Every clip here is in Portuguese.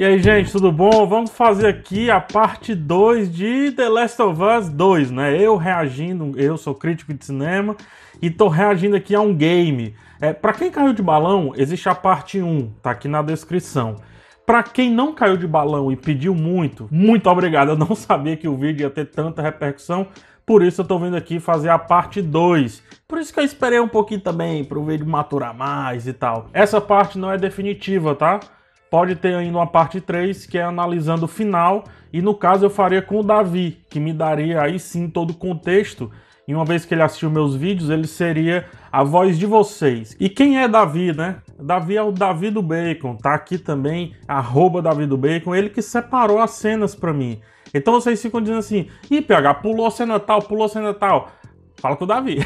E aí, gente, tudo bom? Vamos fazer aqui a parte 2 de The Last of Us 2, né? Eu reagindo, eu sou crítico de cinema e tô reagindo aqui a um game. É, para quem caiu de balão, existe a parte 1, tá aqui na descrição. Para quem não caiu de balão e pediu muito, muito obrigado. Eu não sabia que o vídeo ia ter tanta repercussão, por isso eu tô vindo aqui fazer a parte 2. Por isso que eu esperei um pouquinho também para o vídeo maturar mais e tal. Essa parte não é definitiva, tá? Pode ter ainda uma parte 3, que é analisando o final, e no caso eu faria com o Davi, que me daria aí sim todo o contexto e uma vez que ele assistiu meus vídeos, ele seria a voz de vocês. E quem é Davi, né? Davi é o Davi do Bacon, tá aqui também, arroba Davi do Bacon, ele que separou as cenas para mim. Então vocês ficam dizendo assim, ih, PH, pulou cena tal, pulou cena tal. Fala com o Davi.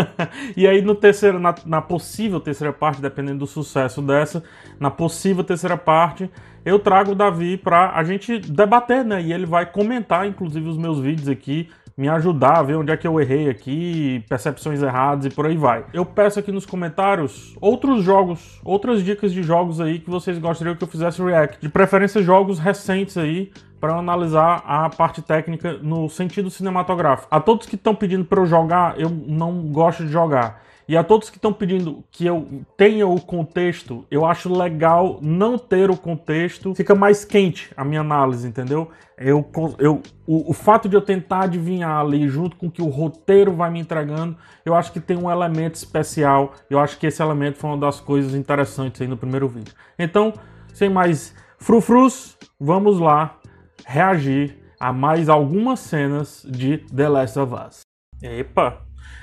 e aí no terceiro, na, na, possível terceira parte, dependendo do sucesso dessa, na possível terceira parte, eu trago o Davi para a gente debater, né? E ele vai comentar, inclusive, os meus vídeos aqui, me ajudar a ver onde é que eu errei aqui, percepções erradas e por aí vai. Eu peço aqui nos comentários outros jogos, outras dicas de jogos aí que vocês gostariam que eu fizesse react. De preferência jogos recentes aí, para analisar a parte técnica no sentido cinematográfico. A todos que estão pedindo para eu jogar, eu não gosto de jogar. E a todos que estão pedindo que eu tenha o contexto, eu acho legal não ter o contexto, fica mais quente a minha análise, entendeu? Eu, eu, o, o fato de eu tentar adivinhar ali, junto com o que o roteiro vai me entregando, eu acho que tem um elemento especial. Eu acho que esse elemento foi uma das coisas interessantes aí no primeiro vídeo. Então, sem mais frufrus, vamos lá reagir a mais algumas cenas de The Last of Us. Epa!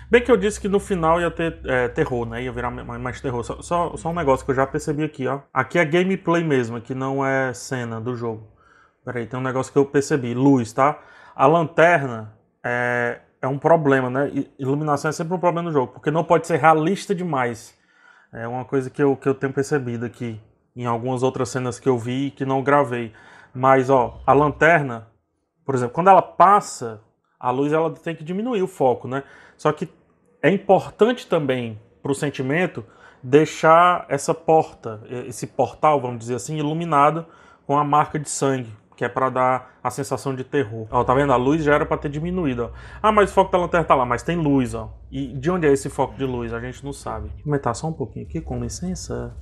Bem que eu disse que no final ia ter é, terror, né? Ia virar mais terror. Só, só, só, um negócio que eu já percebi aqui, ó. Aqui é gameplay mesmo, aqui não é cena do jogo. Peraí, tem um negócio que eu percebi. Luz, tá? A lanterna é, é um problema, né? Iluminação é sempre um problema no jogo, porque não pode ser realista demais. É uma coisa que eu, que eu tenho percebido aqui. Em algumas outras cenas que eu vi e que não gravei. Mas, ó, a lanterna, por exemplo, quando ela passa, a luz ela tem que diminuir o foco, né? Só que é importante também para o sentimento deixar essa porta, esse portal, vamos dizer assim, iluminado com a marca de sangue, que é para dar a sensação de terror. Ó, tá vendo? A luz já era para ter diminuído. Ó. Ah, mas o foco da lanterna tá lá, mas tem luz, ó. E de onde é esse foco de luz? A gente não sabe. Vou aumentar só um pouquinho aqui, com licença.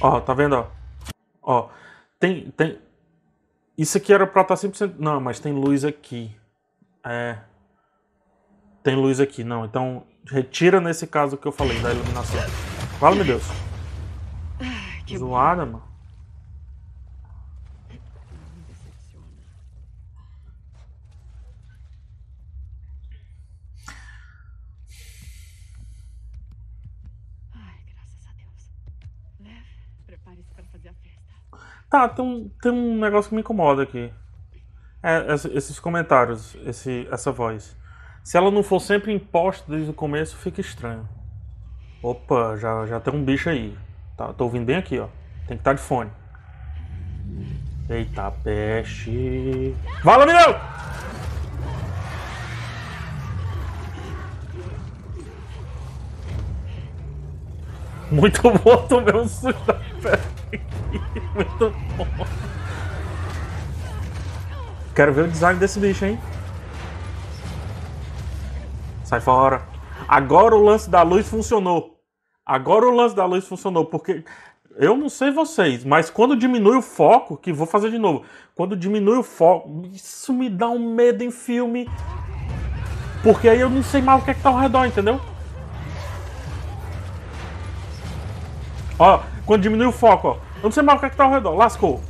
Ó, tá vendo, ó? Ó, tem, tem, isso aqui era pra estar tá 100%. Não, mas tem luz aqui. É. Tem luz aqui, não. Então, retira nesse caso que eu falei, da iluminação. Fala, meu Deus. Que Zoada, mano. Tá, tem um, tem um negócio que me incomoda aqui. É, esses comentários, esse, essa voz. Se ela não for sempre imposta desde o começo, fica estranho. Opa, já, já tem um bicho aí. Tá, tô ouvindo bem aqui, ó. Tem que estar tá de fone. Eita, peste. Vala, menino! Muito bom, tomei um susto da peste. Muito bom. Quero ver o design desse bicho, hein? Sai fora. Agora o lance da luz funcionou. Agora o lance da luz funcionou, porque eu não sei vocês, mas quando diminui o foco, que vou fazer de novo, quando diminui o foco, isso me dá um medo em filme, porque aí eu não sei mais o que é que tá ao redor, entendeu? Ó, quando diminui o foco, ó, eu não sei mais o que, é que tá ao redor. Lascou.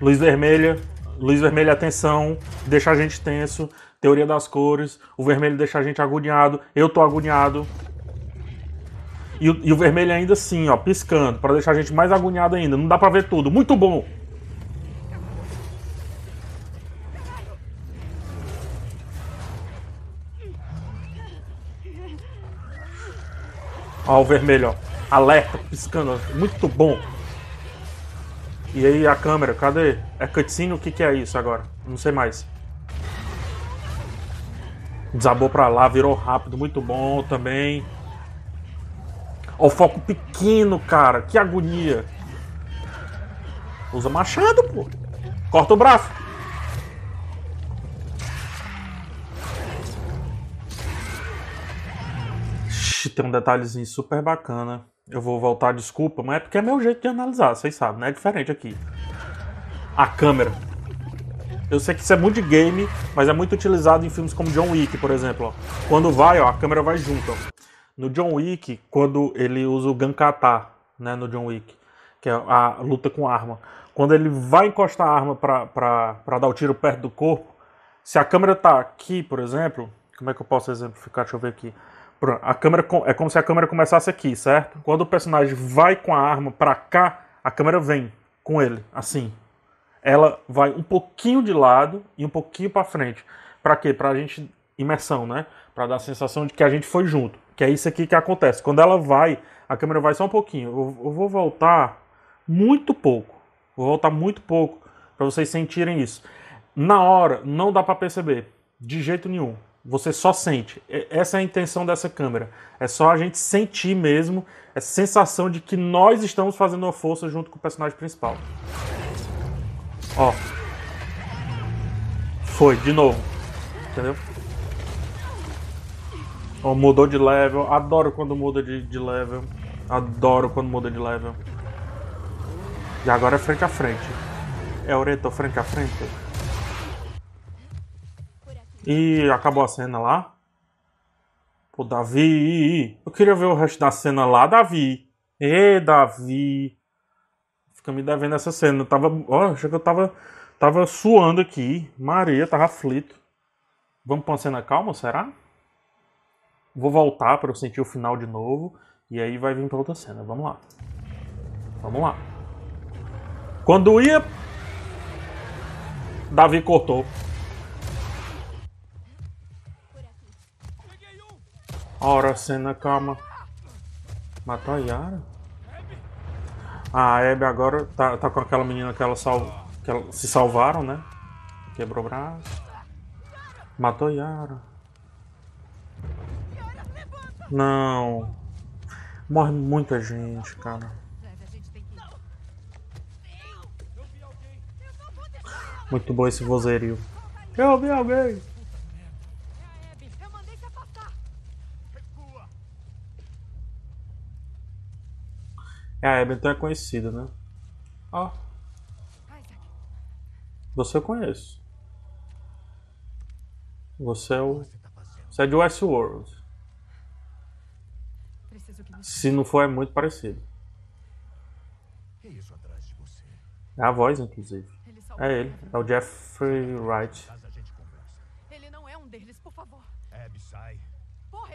Luz vermelha. Luz vermelha, atenção. Deixa a gente tenso. Teoria das cores. O vermelho deixa a gente agoniado. Eu tô agoniado. E o, e o vermelho ainda assim, ó, piscando. para deixar a gente mais agoniado ainda. Não dá pra ver tudo. Muito bom. Ó, o vermelho, ó alerta piscando, muito bom. E aí a câmera, cadê? É cutscene? O que, que é isso agora? Não sei mais. Desabou pra lá, virou rápido, muito bom também. Ó, o foco pequeno, cara. Que agonia. Usa machado, pô. Corta o braço. tem um detalhezinho super bacana. Eu vou voltar, desculpa, mas é porque é meu jeito de analisar, vocês sabem, né? É diferente aqui. A câmera. Eu sei que isso é muito de game, mas é muito utilizado em filmes como John Wick, por exemplo. Ó. Quando vai, ó, a câmera vai junto. Ó. No John Wick, quando ele usa o Gankata, né, no John Wick, que é a luta com arma. Quando ele vai encostar a arma para dar o tiro perto do corpo, se a câmera tá aqui, por exemplo, como é que eu posso exemplificar? Deixa eu ver aqui. A câmera é como se a câmera começasse aqui, certo? Quando o personagem vai com a arma para cá, a câmera vem com ele, assim. Ela vai um pouquinho de lado e um pouquinho para frente. Para quê? Para a gente imersão, né? Para dar a sensação de que a gente foi junto. Que é isso aqui que acontece. Quando ela vai, a câmera vai só um pouquinho. Eu, eu vou voltar muito pouco. Vou voltar muito pouco para vocês sentirem isso. Na hora não dá para perceber de jeito nenhum. Você só sente. Essa é a intenção dessa câmera. É só a gente sentir mesmo essa sensação de que nós estamos fazendo uma força junto com o personagem principal. Ó. Foi, de novo. Entendeu? Ó, mudou de level. Adoro quando muda de, de level. Adoro quando muda de level. E agora é frente a frente. É Oreto frente a frente. E acabou a cena lá. Pô, Davi. Eu queria ver o resto da cena lá, Davi. Ê, Davi. Fica me devendo essa cena. Eu tava. Ó, achei que eu tava. Tava suando aqui. Maria, tava aflito. Vamos pra uma cena calma, será? Vou voltar para eu sentir o final de novo. E aí vai vir pra outra cena. Vamos lá. Vamos lá. Quando ia. Davi cortou. Ora, cena, calma. Matou a Yara? Ah, a Abby agora tá, tá com aquela menina que ela, sal, que ela se salvaram, né? Quebrou o braço. Matou a Yara. Não. Morre muita gente, cara. Muito bom esse vozerio. Eu vi alguém. É, a Abington é conhecida, né? Ó. Você eu conheço. Você é o. Você é de Westworld. Se não for, é muito parecido. É a voz, inclusive. É ele. É o Jeffrey Wright. É.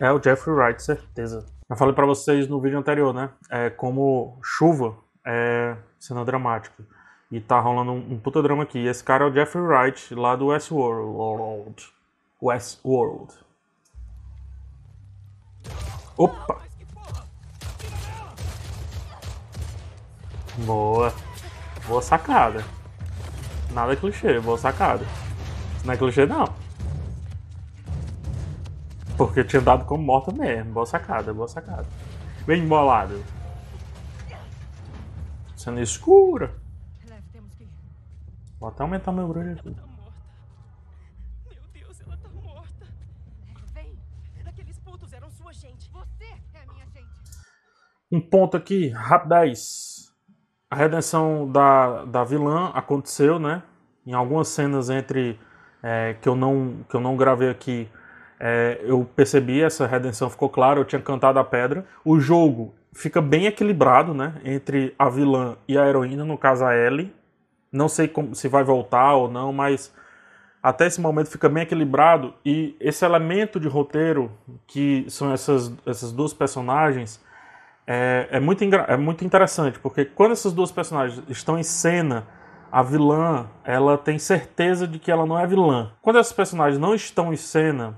É o Jeffrey Wright, certeza. Eu falei para vocês no vídeo anterior, né? É como chuva é cena dramática. E tá rolando um, puta drama aqui. Esse cara é o Jeffrey Wright, lá do Westworld. Westworld. Opa! Boa. Boa sacada. Nada clichê, boa sacada. Não é clichê não. Porque tinha dado como morta mesmo. Boa sacada, boa sacada. Bem embolado. Cena escura. Vou até aumentar meu brilho aqui. Um ponto aqui, rapidez. A redenção da, da vilã aconteceu, né? Em algumas cenas entre é, que, eu não, que eu não gravei aqui é, eu percebi essa redenção, ficou claro, eu tinha cantado a pedra. O jogo fica bem equilibrado, né? Entre a vilã e a heroína, no caso a Ellie. Não sei como, se vai voltar ou não, mas até esse momento fica bem equilibrado. E esse elemento de roteiro, que são essas, essas duas personagens, é, é, muito, é muito interessante, porque quando essas duas personagens estão em cena, a vilã ela tem certeza de que ela não é vilã. Quando esses personagens não estão em cena,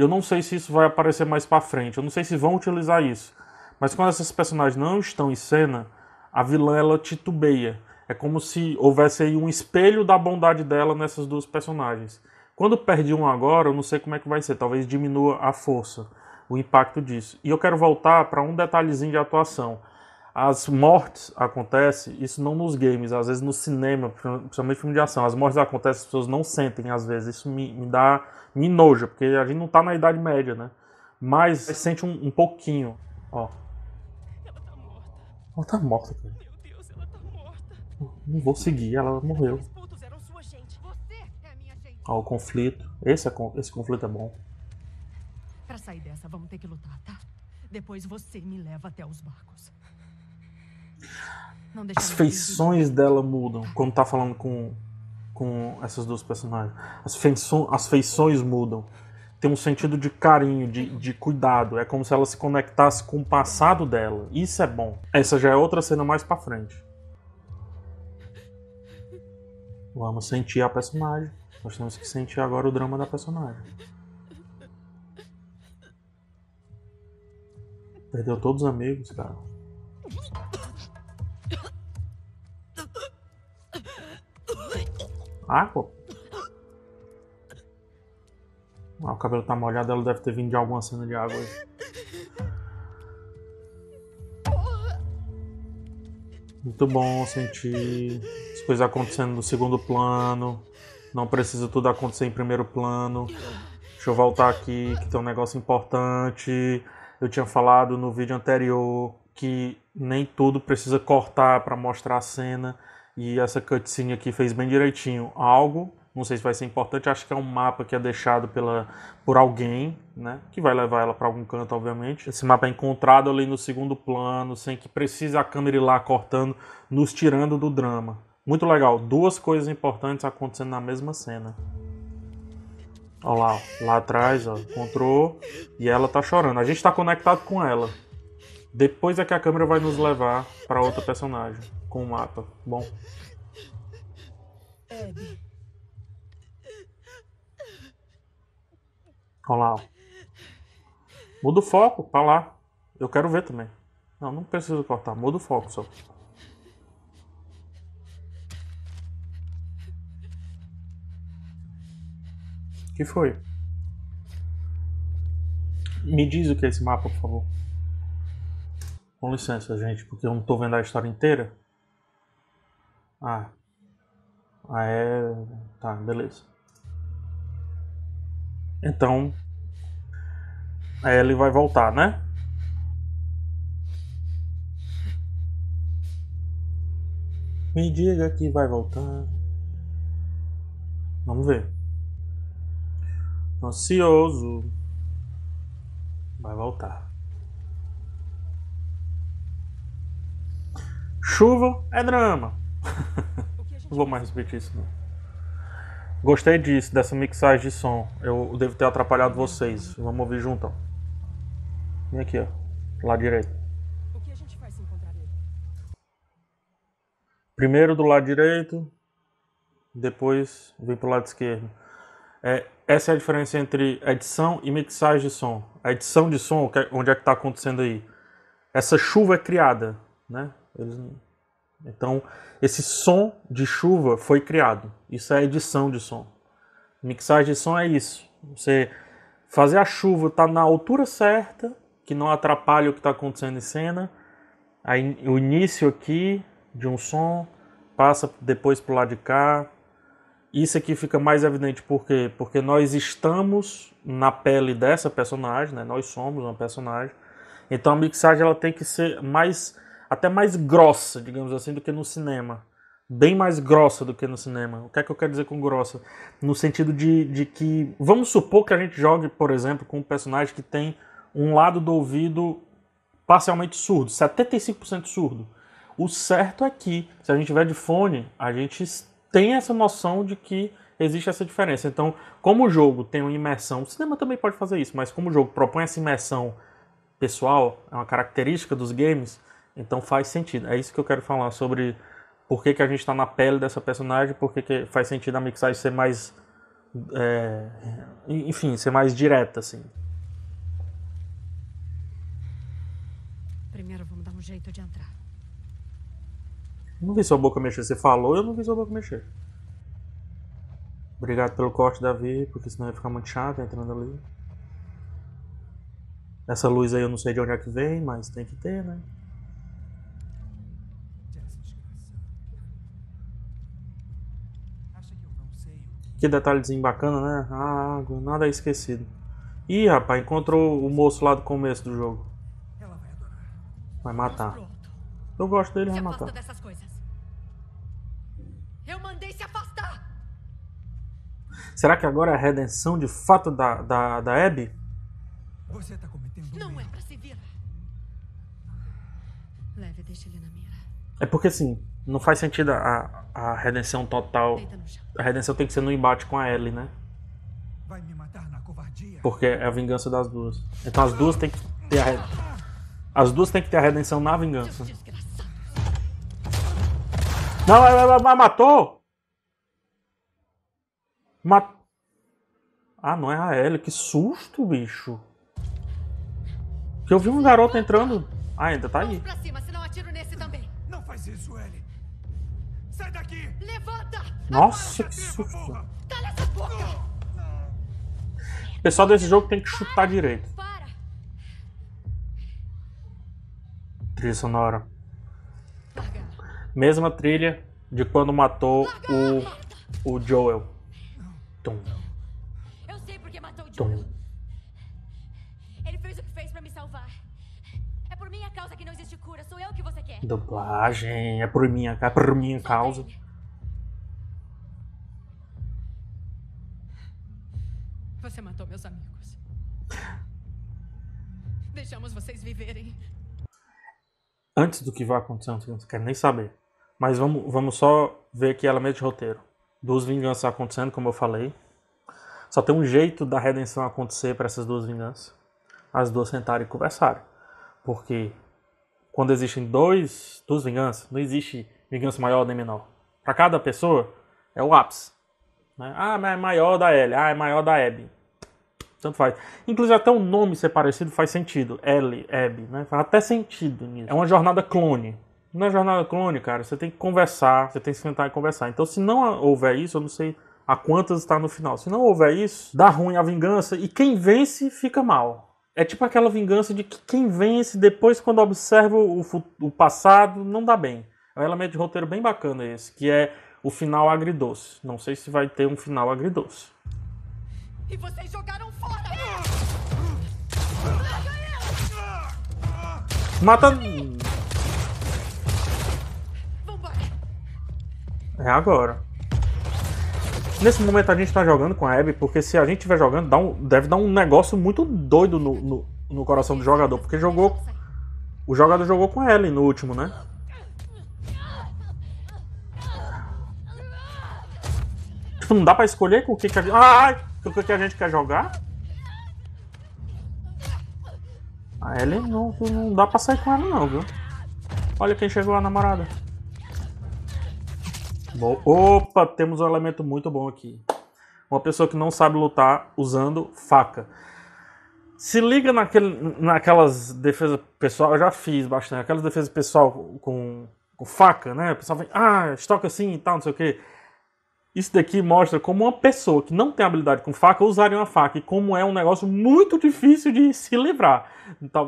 e eu não sei se isso vai aparecer mais para frente. Eu não sei se vão utilizar isso. Mas quando esses personagens não estão em cena, a vilã ela titubeia. É como se houvesse aí um espelho da bondade dela nessas duas personagens. Quando perde um agora, eu não sei como é que vai ser. Talvez diminua a força. o impacto disso. E eu quero voltar para um detalhezinho de atuação. As mortes acontecem, isso não nos games, às vezes no cinema, principalmente filme de ação, as mortes acontecem, as pessoas não sentem às vezes, isso me, me dá, me noja, porque a gente não tá na Idade Média, né? Mas sente um, um pouquinho, ó. Ela tá morta. Ela tá morta, cara. Meu Deus, ela tá morta. Não vou seguir, ela morreu. Ó, o conflito. Esse, é, esse conflito é bom. Pra sair dessa, vamos ter que lutar, tá? Depois você me leva até os barcos. As feições dela mudam quando tá falando com, com essas duas personagens. As, feições, as feições mudam. Tem um sentido de carinho, de, de cuidado. É como se ela se conectasse com o passado dela. Isso é bom. Essa já é outra cena mais pra frente. Vamos sentir a personagem. Nós temos que sentir agora o drama da personagem. Perdeu todos os amigos, cara. Água? Ah, o cabelo tá molhado, ela deve ter vindo de alguma cena de água. Muito bom sentir as coisas acontecendo no segundo plano. Não precisa tudo acontecer em primeiro plano. Deixa eu voltar aqui, que tem um negócio importante. Eu tinha falado no vídeo anterior que nem tudo precisa cortar para mostrar a cena. E essa cutscene aqui fez bem direitinho. Algo, não sei se vai ser importante, acho que é um mapa que é deixado pela, por alguém, né? Que vai levar ela para algum canto, obviamente. Esse mapa é encontrado ali no segundo plano, sem que precise a câmera ir lá cortando, nos tirando do drama. Muito legal. Duas coisas importantes acontecendo na mesma cena. Olha lá, lá atrás, ó, encontrou e ela tá chorando. A gente tá conectado com ela. Depois é que a câmera vai nos levar para outra personagem com o mapa. Bom. Olha lá. Ó. Muda o foco para lá. Eu quero ver também. Não, não precisa cortar. Muda o foco só. que foi? Me diz o que é esse mapa, por favor. Com licença, gente, porque eu não estou vendo a história inteira. Ah. Ah, é. Tá, beleza. Então. Aí ele vai voltar, né? Me diga que vai voltar. Vamos ver. Ansioso. Vai voltar. Chuva é drama. não vou mais repetir isso não. Gostei disso, dessa mixagem de som. Eu devo ter atrapalhado vocês. Vamos ouvir juntão. Vem aqui, ó. Lado direito. Primeiro do lado direito, depois vem pro lado esquerdo. É, essa é a diferença entre edição e mixagem de som. A edição de som, é, onde é que está acontecendo aí? Essa chuva é criada, né? Eles... Então, esse som de chuva foi criado. Isso é edição de som. Mixagem de som é isso. Você fazer a chuva estar tá na altura certa, que não atrapalhe o que está acontecendo em cena. Aí, o início aqui de um som passa depois para o lado de cá, isso aqui fica mais evidente por quê? Porque nós estamos na pele dessa personagem, né? Nós somos uma personagem. Então a mixagem ela tem que ser mais até mais grossa, digamos assim, do que no cinema. Bem mais grossa do que no cinema. O que é que eu quero dizer com grossa? No sentido de, de que. Vamos supor que a gente jogue, por exemplo, com um personagem que tem um lado do ouvido parcialmente surdo, 75% surdo. O certo é que, se a gente tiver de fone, a gente tem essa noção de que existe essa diferença. Então, como o jogo tem uma imersão, o cinema também pode fazer isso, mas como o jogo propõe essa imersão pessoal, é uma característica dos games, então faz sentido. É isso que eu quero falar sobre por que, que a gente está na pele dessa personagem, por que, que faz sentido a mixagem ser mais. É, enfim, ser mais direta, assim. Primeiro vamos dar um jeito de entrar. Não vi sua boca mexer. Você falou, eu não vi sua boca mexer. Obrigado pelo corte, Davi, porque senão ia ficar muito chato entrando ali. Essa luz aí eu não sei de onde é que vem, mas tem que ter, né? Que detalhezinho bacana, né? A água, nada é esquecido. Ih, rapaz, encontrou o moço lá do começo do jogo. Vai matar. Eu gosto dele, vai matar. Dessas coisas. Eu mandei se afastar. Será que agora é a redenção de fato da, da, da Abby? Você tá cometendo Não é pra se virar. Leve, deixa ele na mira. É porque assim, não faz sentido a, a redenção total. A redenção tem que ser no embate com a Ellie, né? Vai me matar na covardia. Porque é a vingança das duas. Então as duas têm que ter a As duas têm que ter a redenção na vingança. Não, ela matou! Mat... Ah, não é a Ellie. Que susto, bicho. Que eu vi um garoto entrando. Ah, ainda tá aí. Sai daqui. Levanta. Nossa, que susto. Cala essa boca. O pessoal desse jogo tem que chutar direito. Para. Trilha sonora. Mesma trilha de quando matou o, o Joel. Tum. Eu sei porque matou o Joel. Ele Dublagem. É por minha, é por minha causa. Você matou meus amigos. Deixamos vocês viverem. Antes do que vai acontecer, não quero nem saber. Mas vamos, vamos só ver aqui elemento de roteiro. Duas vinganças acontecendo, como eu falei. Só tem um jeito da redenção acontecer para essas duas vinganças. As duas sentarem e conversarem. Porque quando existem dois, duas vinganças, não existe vingança maior nem menor. Para cada pessoa, é o ápice. Né? Ah, mas é maior da L. Ah, é maior da Abby. Tanto faz. Inclusive até o nome ser parecido faz sentido. L, Abby, né? Faz até sentido nisso. É uma jornada clone. Não é jornada clone, cara. Você tem que conversar, você tem que sentar e conversar. Então, se não houver isso, eu não sei a quantas está no final. Se não houver isso, dá ruim a vingança e quem vence fica mal. É tipo aquela vingança de que quem vence depois, quando observa o, o passado, não dá bem. É um elemento de roteiro bem bacana esse, que é o final agridoce. Não sei se vai ter um final agridoce. E vocês jogaram fora! Mata. É agora. Nesse momento a gente tá jogando com a Abby, porque se a gente estiver jogando, dá um, deve dar um negócio muito doido no, no, no, coração do jogador. Porque jogou. O jogador jogou com a no último, né? Tipo, não dá pra escolher com o que, que a gente. Ai! Com o que a gente quer jogar? A Ellie não, não dá pra sair com ela não, viu? Olha quem chegou a namorada. Opa, temos um elemento muito bom aqui. Uma pessoa que não sabe lutar usando faca. Se liga naquele, naquelas defesas pessoal, eu já fiz bastante, aquelas defesas pessoal com, com faca, né? O pessoal vem, ah, estoca assim e tal, não sei o que. Isso daqui mostra como uma pessoa que não tem habilidade com faca usaria uma faca e como é um negócio muito difícil de se livrar.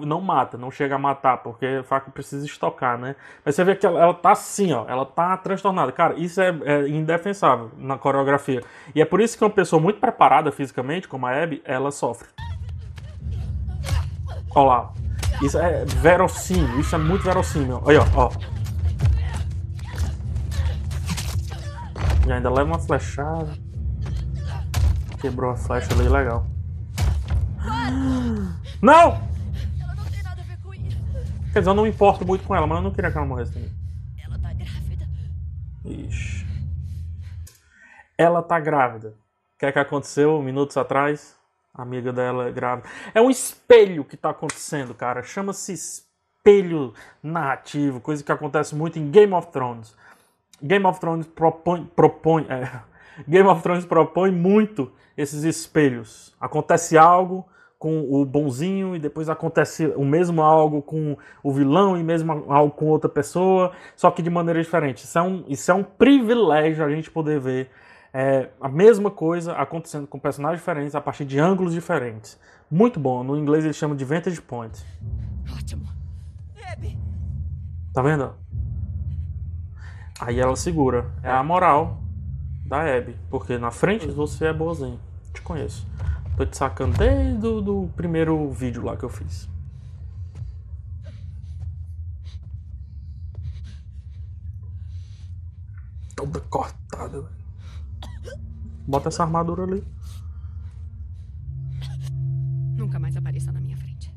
Não mata, não chega a matar, porque a faca precisa estocar, né? Mas você vê que ela, ela tá assim, ó, ela tá transtornada. Cara, isso é, é, indefensável na coreografia. E é por isso que uma pessoa muito preparada fisicamente, como a Abby, ela sofre. Olha lá. Isso é verossímil, isso é muito verossímil. Aí, ó, E ainda leva uma flechada. Quebrou a flecha ali, legal. Não! Ela não tem nada a ver com isso. Quer dizer, eu não me importo muito com ela, mas eu não queria que ela morresse também. Ela tá grávida. Ixi. Ela tá grávida. O que é que aconteceu minutos atrás? A amiga dela é grávida. É um espelho que tá acontecendo, cara. Chama-se espelho narrativo, coisa que acontece muito em Game of Thrones. Game of Thrones propõe, propõe é, Game of Thrones propõe muito esses espelhos. Acontece algo com o bonzinho e depois acontece o mesmo algo com o vilão e mesmo algo com outra pessoa, só que de maneira diferente. Isso é um, isso é um privilégio a gente poder ver É a mesma coisa acontecendo com personagens diferentes a partir de ângulos diferentes. Muito bom. No inglês eles chamam de Vantage Point. Ótimo. Tá vendo? Aí ela segura. É a moral da Abby. Porque na frente você é boazinho. Te conheço. Tô te sacando desde o do primeiro vídeo lá que eu fiz. Toda cortada, velho. Bota essa armadura ali. Nunca mais apareça na minha frente.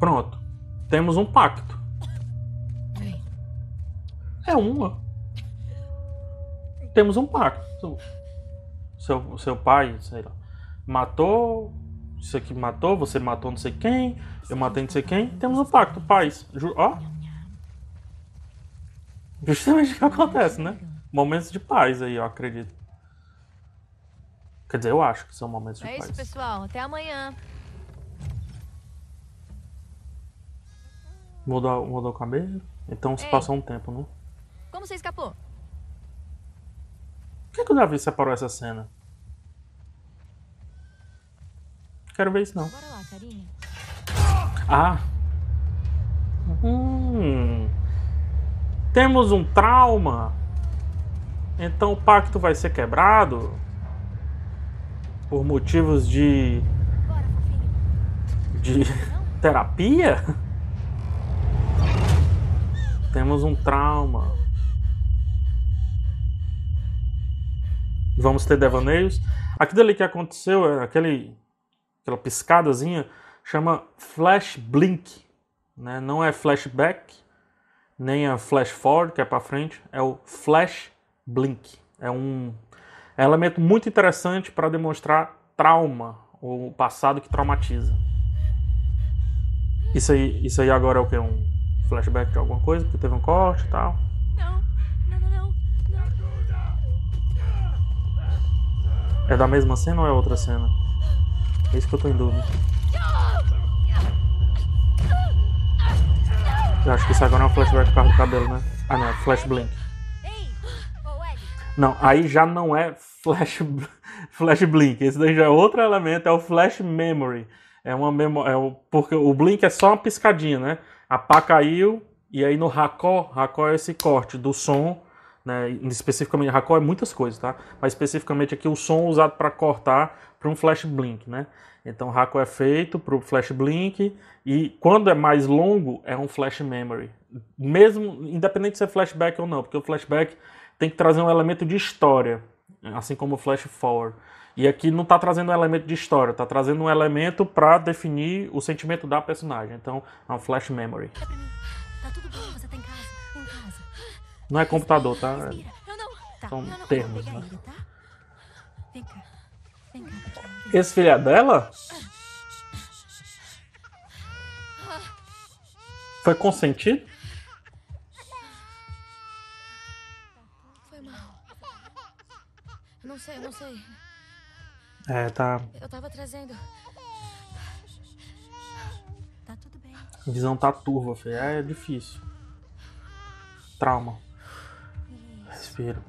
Pronto. Temos um pacto. É uma. Temos um pacto. Seu, seu pai, sei lá, matou. Isso aqui matou, você matou não sei quem, eu matei não sei quem. Temos um pacto, paz. Ó, justamente o que acontece, né? Momentos de paz aí, eu acredito. Quer dizer, eu acho que são momentos de É isso, paz. pessoal. Até amanhã. Mudou, mudou o cabelo? Então se Ei. passou um tempo, né? Como você escapou? Por que, que o Davi separou essa cena? Quero ver isso não. Bora lá, carinha. Ah. Hum. Temos um trauma. Então o pacto vai ser quebrado por motivos de de terapia? Temos um trauma. Vamos ter devaneios. Aquilo ali que aconteceu, é aquele, aquela piscadazinha, chama flash blink. Né? Não é flashback, nem a flash forward, que é para frente, é o flash blink. É um é um elemento muito interessante para demonstrar trauma, o passado que traumatiza. Isso aí, isso aí agora é o que? Um flashback de alguma coisa? Porque teve um corte e tal. Não, não, não, não. não. É da mesma cena ou é outra cena? É isso que eu tô em dúvida. Eu acho que isso agora é um flashback por do cabelo, né? Ah, não, é flash blink. Não, aí já não é flash, flash blink. Esse daí já é outro elemento, é o flash memory. É uma memória. É o, porque o blink é só uma piscadinha, né? A pá caiu, e aí no racó, racó é esse corte do som, né? Especificamente, racó é muitas coisas, tá? Mas especificamente aqui o som usado para cortar para um flash blink, né? Então racó é feito para o flash blink e quando é mais longo é um flash memory. Mesmo independente de ser flashback ou não, porque o flashback tem que trazer um elemento de história, assim como o flash forward. E aqui não está trazendo um elemento de história, está trazendo um elemento para definir o sentimento da personagem. Então é um flash memory. Tá tudo bem, você tá. Em casa. Não é computador, tá? São termos, né? ele? Vem cá. Vem cá, pequeno. Esse filho é dela? Foi consentido? Foi mal. Não sei, não sei. É, tá. Eu tava trazendo. Tá tudo bem. A visão tá turva, filho. É difícil. Trauma.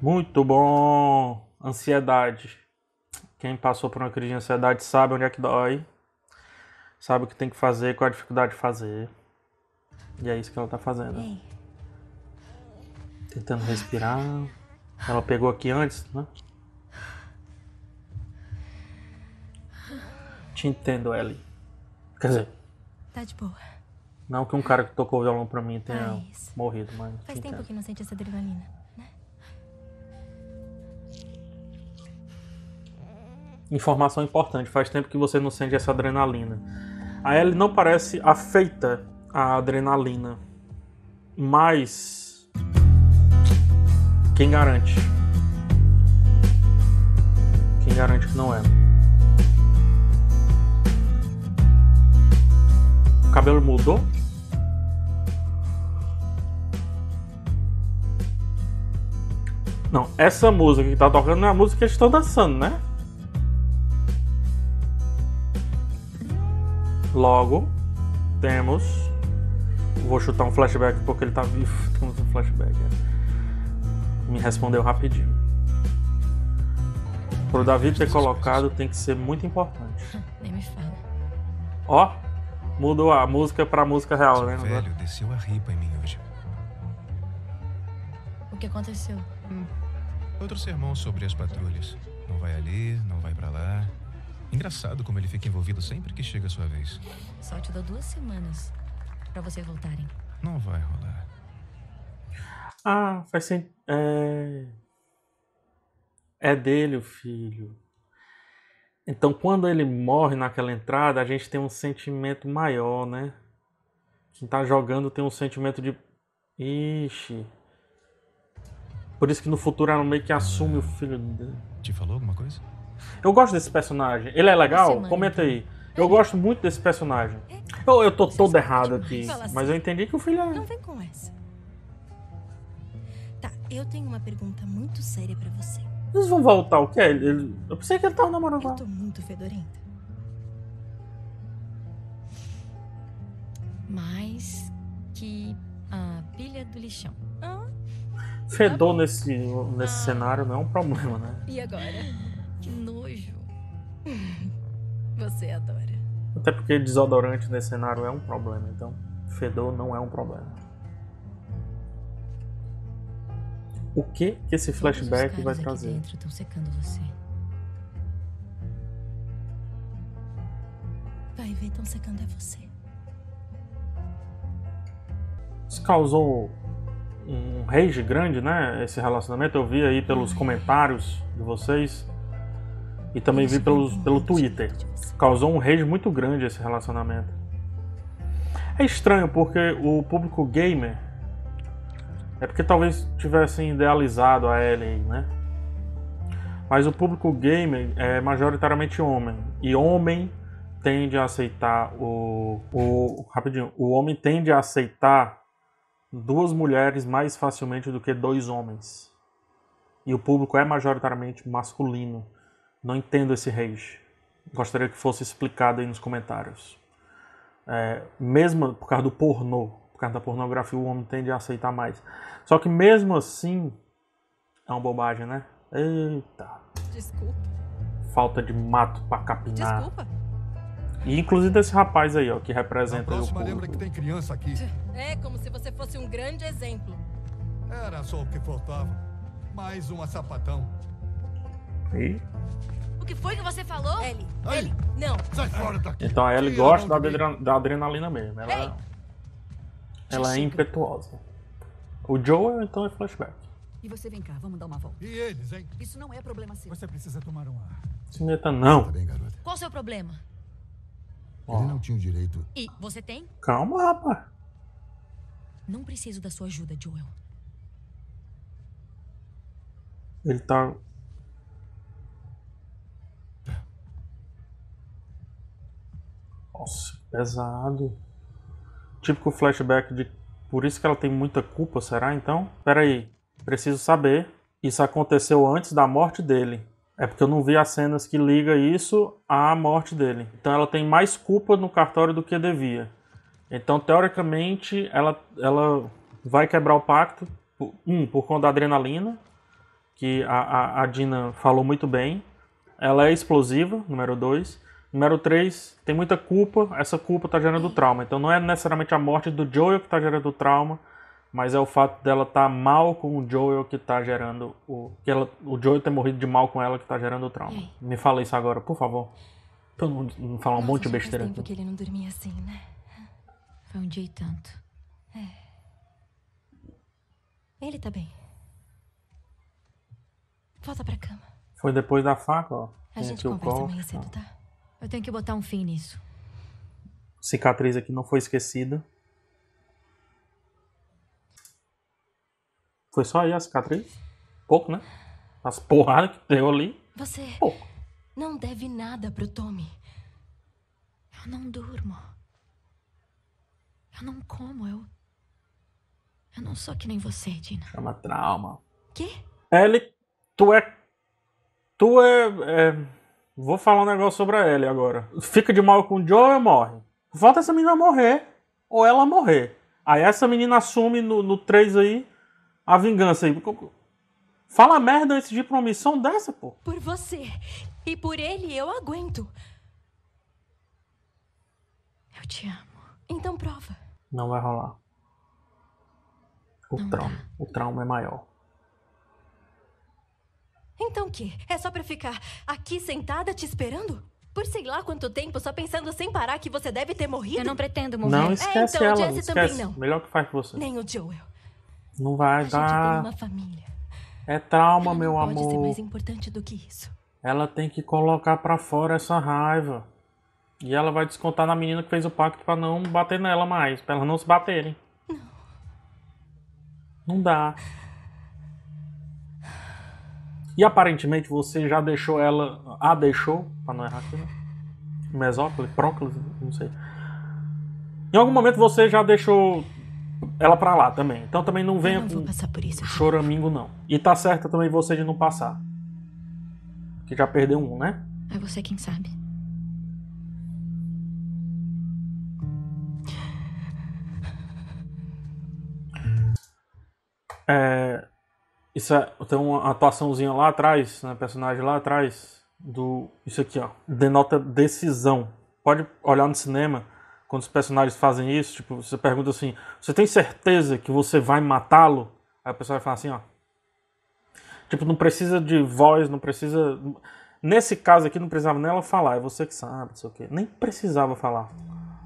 Muito bom. Ansiedade. Quem passou por uma crise de ansiedade sabe onde é que dói. Sabe o que tem que fazer, qual a dificuldade de fazer. E é isso que ela tá fazendo. Ei, Tentando respirar. Ela pegou aqui antes, né? Te entendo, Ellie. Quer dizer, tá de boa. não que um cara que tocou violão pra mim tenha Mas morrido, mas. Faz tempo entendo. que não sente essa adrenalina. Informação importante, faz tempo que você não sente essa adrenalina. A Ellie não parece afeita à adrenalina, mas quem garante? Quem garante que não é? O cabelo mudou? Não, essa música que tá tocando não é a música que eles estão dançando, né? Logo, temos. Vou chutar um flashback porque ele tá vivo. Temos um flashback. é. Me respondeu rapidinho. Pro Davi ter colocado tem que ser muito importante. Nem me fala. Ó, mudou a música pra música real, né? velho desceu a ripa em mim hoje. O que aconteceu? Outro sermão sobre as patrulhas. Não vai ali, não vai pra lá. Engraçado como ele fica envolvido sempre que chega a sua vez. Só te dou duas semanas pra vocês voltarem. Não vai rolar. Ah, faz sentido. É... é dele o filho. Então, quando ele morre naquela entrada, a gente tem um sentimento maior, né? Quem tá jogando tem um sentimento de. Ixi. Por isso que no futuro ela meio que assume o filho dele. Te falou alguma coisa? Eu gosto desse personagem. Ele é legal? Comenta então. aí. Eu gosto muito desse personagem. Eu, eu tô todo errado aqui. Assim. Mas eu entendi que o filho é. Não vem com essa. Tá, eu tenho uma pergunta muito séria pra você. Eles vão voltar o quê? Ele- Eu pensei que ele tava namorando Eu tô muito fedorenta. Mais que a pilha do lixão. Ah, Fedor nesse, nesse cenário não é um problema, né? e agora? Você adora. Até porque desodorante nesse cenário é um problema, então fedor não é um problema. O que que esse flashback vai trazer? dentro estão secando você. Vai ver, tão secando é você. Isso causou um rage grande, né? Esse relacionamento. Eu vi aí pelos comentários de vocês e também vi pelo de Twitter. Causou um rage muito grande esse relacionamento. É estranho porque o público gamer é porque talvez tivessem idealizado a Ellie, né? Mas o público gamer é majoritariamente homem e homem tende a aceitar o, o rapidinho, o homem tende a aceitar duas mulheres mais facilmente do que dois homens. E o público é majoritariamente masculino. Não entendo esse rage. Gostaria que fosse explicado aí nos comentários. É, mesmo por causa do pornô, por causa da pornografia, o homem tende a aceitar mais. Só que mesmo assim, é uma bobagem, né? Eita, Desculpa. falta de mato pra capinar. Desculpa. E inclusive desse rapaz aí, ó, que Na representa aí o próxima, lembra que tem criança aqui. É como se você fosse um grande exemplo. Era só o que faltava. Mais uma sapatão. E- O que foi que você falou? Ellie, Ai. Ellie, não. Sai fora daqui. Então a Ellie gosta da, adre- da adrenalina mesmo. Ela, Ei! ela é impetuosa. O Joel, então, é flashback. E você vem cá, vamos dar uma volta. E eles, hein? Isso não é problema seu. Você precisa tomar um ar. Se meta Tá não. bem, garota. Qual o seu problema? Ó, Ele não tinha o direito. E você tem? calma, rapaz. Não preciso da sua ajuda, Joel. Ele tá. Nossa, pesado. Típico flashback de. Por isso que ela tem muita culpa, será então? Pera aí, preciso saber. Isso aconteceu antes da morte dele. É porque eu não vi as cenas que liga isso à morte dele. Então ela tem mais culpa no cartório do que devia. Então, teoricamente, ela, ela vai quebrar o pacto. Um, por conta da adrenalina, que a, a, a Dina falou muito bem. Ela é explosiva, número 2. Número 3, tem muita culpa. Essa culpa está gerando trauma. Então não é necessariamente a morte do Joel que está gerando trauma, mas é o fato dela estar mal com o Joel que está gerando o. Que ela, o Joel ter morrido de mal com ela que está gerando o trauma. Me fala isso agora, por favor. Pra não, não falar um Nossa, monte de já faz besteira tempo aqui. que ele não dormia assim, né? Foi um dia e tanto. Ele tá bem. Volta pra cama. Foi depois da faca, ó. A gente o conversa amanhã cedo, tá? Eu tenho que botar um fim nisso. Cicatriz aqui não foi esquecida. Foi só aí a cicatriz? Pouco, né? As porradas que deu ali. Você Pouco. não deve nada pro Tommy. Eu não durmo. Eu não como, eu. Eu não sou que nem você, Dina. Chama trauma. Quê? Ellie, tu é. Tu é, é- Vou falar um negócio sobre a Ellie agora. Fica de mal com o Joe ou morre? Falta essa menina morrer. Ou ela morrer. Aí essa menina assume no, no 3 aí a vingança aí. Fala merda antes de ir pra uma missão dessa, pô. Por você. E por ele eu aguento. Eu te amo. Então prova. Não vai rolar. O Não trauma. dá. O trauma é maior. Então o quê? É só pra ficar aqui sentada te esperando? Por sei lá quanto tempo, só pensando sem parar que você deve ter morrido? Eu não pretendo morrer. Não esquece então, ela. Também esquece. não. Melhor que faz que você. Nem o Joel. Não vai A gente tem dar. uma família. É trauma, Ela meu não pode ser amor. mais importante do que isso. Ela tem que colocar pra fora essa raiva. E ela vai descontar na menina que fez o pacto pra não bater nela mais, pra elas não se baterem. Não dá. E aparentemente você já deixou ela. A deixou, pra não errar aqui, né? Mesóclise, próclise, não sei. Em algum momento você já deixou ela pra lá também. Então também não venha não com isso. Choramingo, não. E tá certa também você de não passar. Que já perdeu um, né? É você quem sabe. É, isso é, tem uma atuaçãozinha lá atrás, né, personagem lá atrás do isso aqui, ó, denota decisão. Pode olhar no cinema quando os personagens fazem isso, tipo, você pergunta assim: "Você tem certeza que você vai matá-lo?" Aí o pessoal vai falar assim, ó. Tipo, não precisa de voz, não precisa Nesse caso aqui não precisava nem ela falar, é você que sabe, não sei o quê. Nem precisava falar.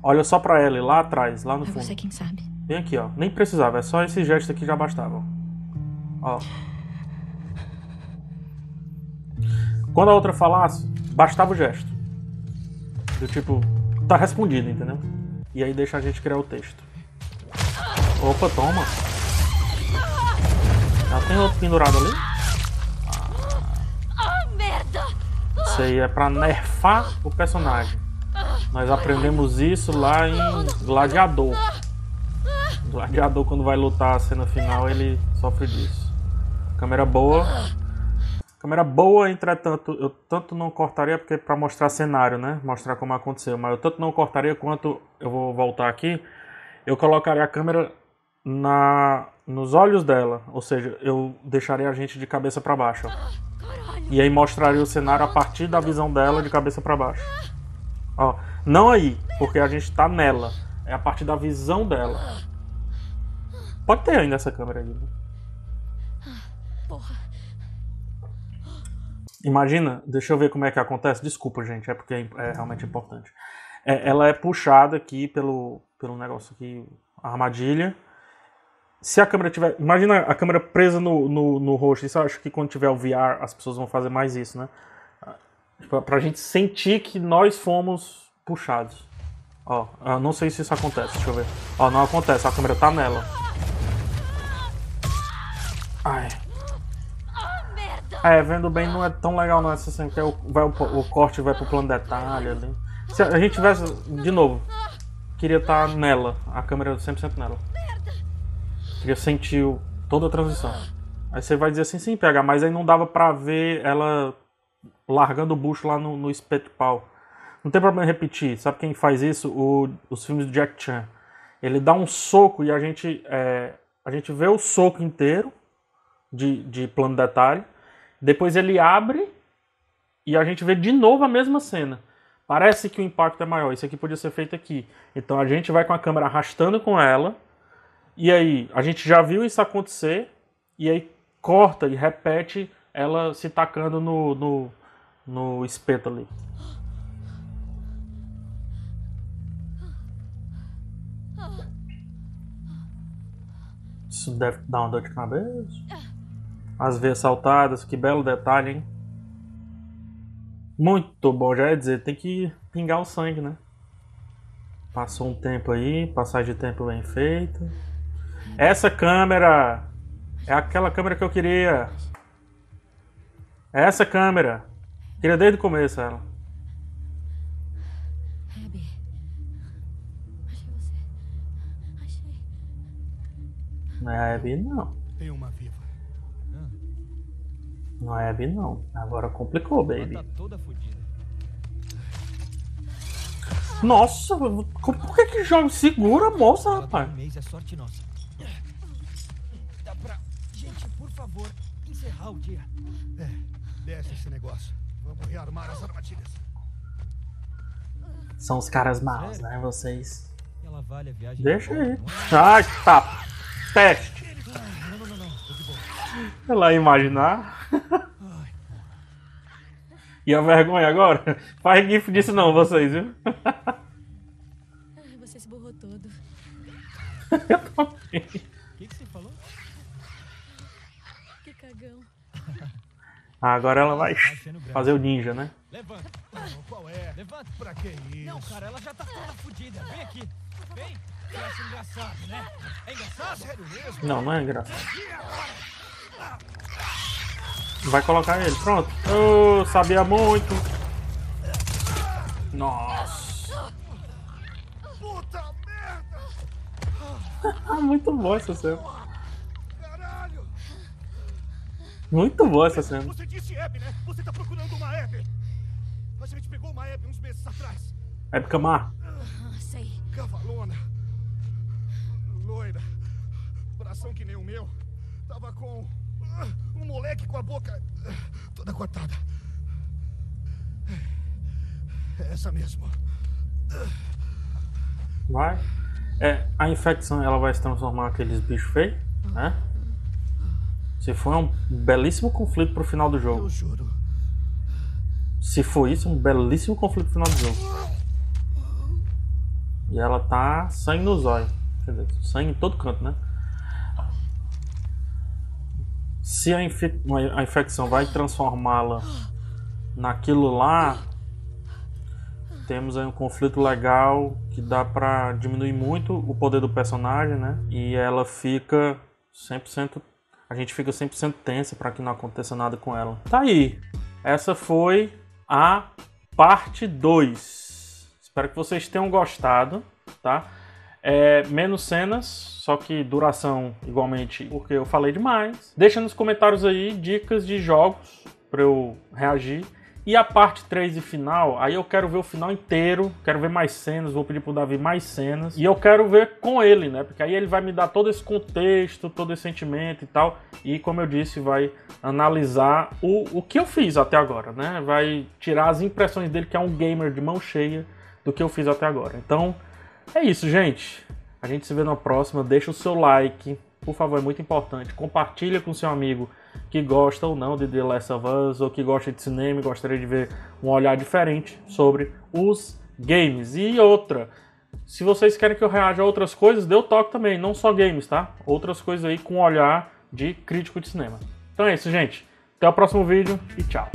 Olha só pra ela, lá atrás, lá no É fundo. você quem sabe. Bem aqui, ó. Nem precisava, é só esse gesto aqui já bastava. Ó. Quando a outra falasse, bastava o gesto. Do tipo, tá respondido, entendeu? E aí deixa a gente criar o texto. Opa, toma. Já tem outro pendurado ali? Ah, merda! Isso aí é pra nerfar o personagem. Nós aprendemos isso lá em Gladiador. Gladiador, quando vai lutar a cena final, ele sofre disso. Câmera boa. Câmera boa, entretanto, eu tanto não cortaria, porque pra mostrar cenário, né? Mostrar como aconteceu. Mas eu tanto não cortaria quanto eu vou voltar aqui. Eu colocaria a câmera na nos olhos dela. Ou seja, eu deixaria a gente de cabeça pra baixo. E aí mostraria o cenário a partir da visão dela de cabeça pra baixo. Ó, não aí, porque a gente tá nela. É a partir da visão dela. Pode ter ainda essa câmera aí. né? Porra. Imagina, deixa eu ver como é que acontece. Desculpa, gente, é porque é, é realmente importante. É, ela é puxada aqui pelo, pelo negócio aqui, a armadilha. Se a câmera tiver. Imagina a câmera presa no, no, no rosto. Isso eu acho que quando tiver o VR, as pessoas vão fazer mais isso, né? Pra, pra gente sentir que nós fomos puxados. Ó, eu não sei se isso acontece, deixa eu ver. Ó, não acontece, a câmera tá nela. Ai. É, vendo bem não é tão legal não essa cena, porque o, vai, o, o corte vai pro plano detalhe ali. Se a gente tivesse, de novo, queria estar nela, a câmera 100% nela. Queria sentir o- toda a transição. Aí você vai dizer assim, sim, PH, mas aí não dava pra ver ela largando o bucho lá no, no espeto pau. Não tem problema em repetir. Sabe quem faz isso? O- os filmes do Jack Chan. Ele dá um soco e a gente, é, a gente vê o soco inteiro de, de plano detalhe. Depois ele abre e a gente vê de novo a mesma cena. Parece que o impacto é maior. Isso aqui podia ser feito aqui. Então a gente vai com a câmera arrastando com ela. E aí, a gente já viu isso acontecer. E aí corta e repete ela se tacando no, no, no espeto ali. Isso deve dar uma dor de cabeça. As veias saltadas, que belo detalhe, hein? Muito bom, já ia dizer, tem que pingar o sangue, né? Passou um tempo aí, passagem de tempo bem feita. Essa câmera é aquela câmera que eu queria. É essa câmera. Queria desde o começo ela. Abby. Achei você. Achei. Não é não. Tem uma viva. Não é Abby, não. Agora complicou, baby. Tá fodida. Nossa, como- por que que joga? Segura a moça, rapaz. mês, é sorte nossa. Dá pra... Gente, por favor. encerrar o dia. É, desce esse negócio. Vamos rearmar as armadilhas. São os caras maus, né? Vocês. Ela vale a viagem. Deixa de aí. é? Ai, tá. Teste. Ela ia imaginar. E a vergonha agora? Faz gif disso não, vocês, viu? Ai, você se borrou todo. O que, que você falou? Que cagão. Agora ela vai Tá fazer o ninja, né? Levanta, Qual é? levanta. Pra que isso? Não, cara, ela já tá toda fodida. Vem aqui. Vem. Você acha engraçado, né? É engraçado? Sério mesmo? Não, não é engraçado. Vai colocar ele, pronto. Eu sabia muito. Nossa. Puta merda! Ah, muito boa essa cena. Caralho! Muito boa essa cena. Você disse Hebe, né? Você tá procurando uma Hebe. A gente pegou uma Hebe uns meses atrás. Épica Mar. Ah, sei. Cavalona. Loira. Bração que nem o meu. Tava com. Um moleque com a boca. toda cortada. É essa mesmo. Vai. É, a infecção ela vai se transformar naqueles bichos feios, né? Se for um belíssimo conflito pro final do jogo. Eu juro. Se for isso, um belíssimo conflito no final do jogo. E ela tá sangue no zóio. Quer dizer, sangue em todo canto, né? Se a, infe- a infecção vai transformá-la naquilo lá, temos aí um conflito legal que dá pra diminuir muito o poder do personagem, né? E ela fica 100%. A gente fica 100% tensa pra que não aconteça nada com ela. Tá aí. Essa foi a parte 2. Espero que vocês tenham gostado, tá? É, menos cenas, só que duração igualmente, porque eu falei demais. Deixa nos comentários aí dicas de jogos para eu reagir. E a parte 3 e final, aí eu quero ver o final inteiro, quero ver mais cenas, vou pedir pro Davi mais cenas. E eu quero ver com ele, né? Porque aí ele vai me dar todo esse contexto, todo esse sentimento e tal. E como eu disse, vai analisar o, o que eu fiz até agora, né? Vai tirar as impressões dele, que é um gamer de mão cheia, do que eu fiz até agora. Então, é isso, gente. A gente se vê na próxima. Deixa o seu like, por favor, é muito importante. Compartilha com seu amigo que gosta ou não de The Last of Us, ou que gosta de cinema e gostaria de ver um olhar diferente sobre os games. E outra, se vocês querem que eu reaja a outras coisas, dê o toque também, não só games, tá? Outras coisas aí com olhar de crítico de cinema. Então é isso, gente. Até o próximo vídeo e tchau.